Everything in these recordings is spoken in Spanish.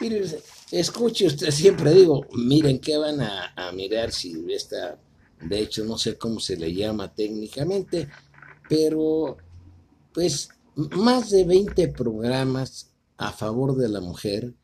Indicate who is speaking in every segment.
Speaker 1: Mire, escuche usted, siempre digo, miren qué van a, mirar si esta, de hecho no sé cómo se le llama técnicamente, pero pues más de 20 programas a favor de la mujer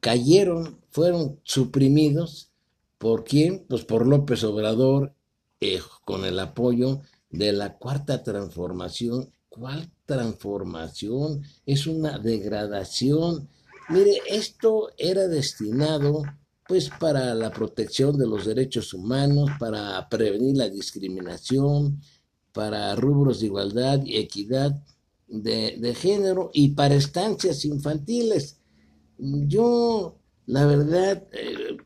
Speaker 1: cayeron, fueron suprimidos. ¿Por quién? Pues por López Obrador, eh, con el apoyo de la cuarta transformación. ¿Cuál transformación? Es una degradación. Mire, esto era destinado pues para la protección de los derechos humanos, para prevenir la discriminación, para rubros de igualdad y equidad de, género y para estancias infantiles. Yo, la verdad, eh,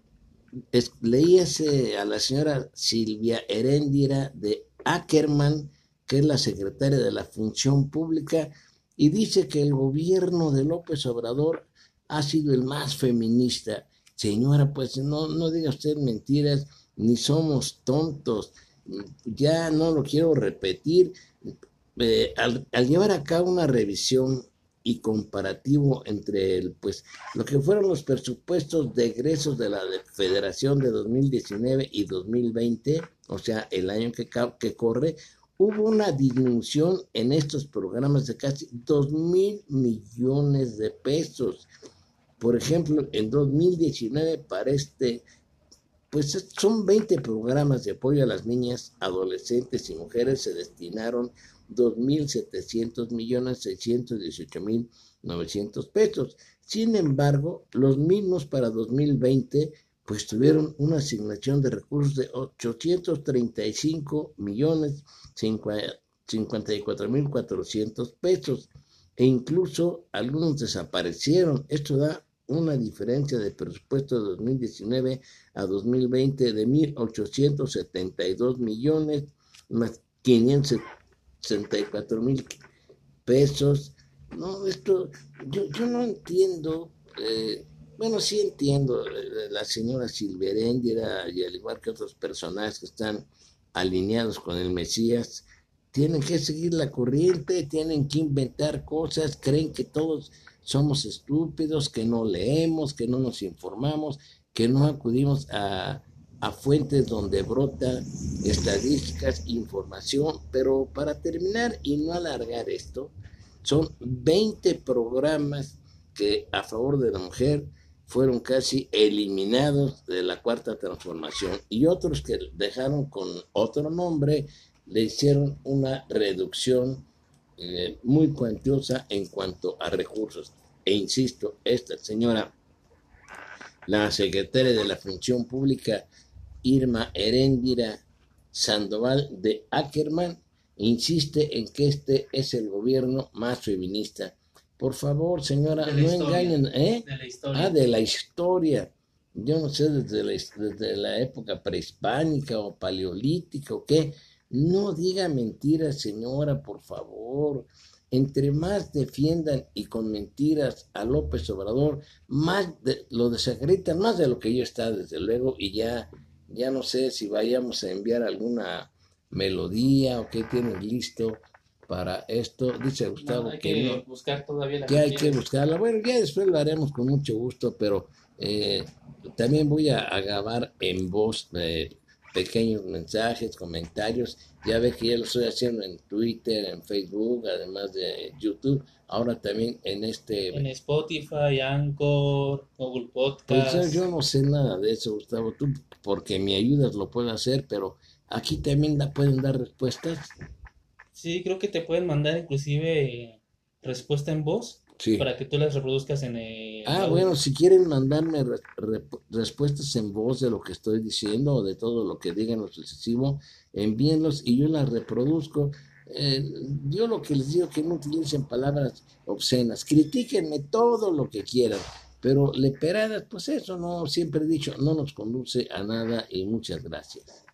Speaker 1: leí a la señora Silvia Heréndira de Ackerman, que es la secretaria de la Función Pública, y dice que el gobierno de López Obrador ha sido el más feminista. Señora, pues no, no diga usted mentiras, ni somos tontos ya no lo quiero repetir, eh, al, llevar a cabo una revisión y comparativo entre el, pues, lo que fueron los presupuestos de egresos de la Federación de 2019 y 2020, o sea, el año que, que corre, hubo una disminución en estos programas de casi 2 mil millones de pesos. Por ejemplo, en 2019 para este pues son 20 programas de apoyo a las niñas, adolescentes y mujeres, se destinaron 2.700 millones 618 mil 900 pesos. Sin embargo, los mismos para 2020 pues tuvieron una asignación de recursos de 835 millones 54 mil 400 pesos e incluso algunos desaparecieron. Esto da una diferencia de presupuesto de 2019 a 2020 de 1.872 millones más 564 mil pesos. No, esto, yo, yo no entiendo, eh, bueno, sí entiendo, eh, la señora Silverendira y al igual que otros personajes que están alineados con el Mesías, tienen que seguir la corriente, tienen que inventar cosas, creen que todos somos estúpidos, que no leemos, que no nos informamos, que no acudimos a, fuentes donde brota estadísticas, información, pero para terminar y no alargar esto, son 20 programas que a favor de la mujer fueron casi eliminados de la cuarta transformación y otros que dejaron con otro nombre le hicieron una reducción eh, muy cuantiosa en cuanto a recursos. E insisto, esta señora, la secretaria de la Función Pública, Irma Heréndira Sandoval de Ackerman, insiste en que este es el gobierno más feminista. Por favor, señora, no engañen, ¿eh? De la historia. Ah, de la historia. Yo no sé, desde la, desde la época prehispánica o paleolítica o qué, no diga mentiras, señora, por favor. Entre más defiendan y con mentiras a López Obrador, más lo desacreditan, más de lo que yo está, desde luego, y ya, ya no sé si vayamos a enviar alguna melodía o qué tienen listo para esto. Dice Gustavo
Speaker 2: que, que buscar todavía la
Speaker 1: que hay que buscarla. Bueno, ya después lo haremos con mucho gusto, pero eh, también voy a, grabar en voz eh, pequeños mensajes, comentarios. Ya ve que ya lo estoy haciendo en Twitter, en Facebook, además de YouTube. Ahora también en este...
Speaker 2: En Spotify, Anchor, Google Podcast.
Speaker 1: Pues yo no sé nada de eso, Gustavo. Tú, porque me ayudas, lo puedo hacer, pero aquí también la pueden dar respuestas.
Speaker 2: Sí, creo que te pueden mandar inclusive respuesta en voz para que tú las reproduzcas en el...
Speaker 1: Ah, bueno, si quieren mandarme respuestas en voz de lo que estoy diciendo o de todo lo que digan lo sucesivo, envíenlos y yo las reproduzco. Eh, yo lo que les digo que no utilicen palabras obscenas, critíquenme todo lo que quieran, pero leperadas, pues eso no, siempre he dicho, no nos conduce a nada y muchas gracias.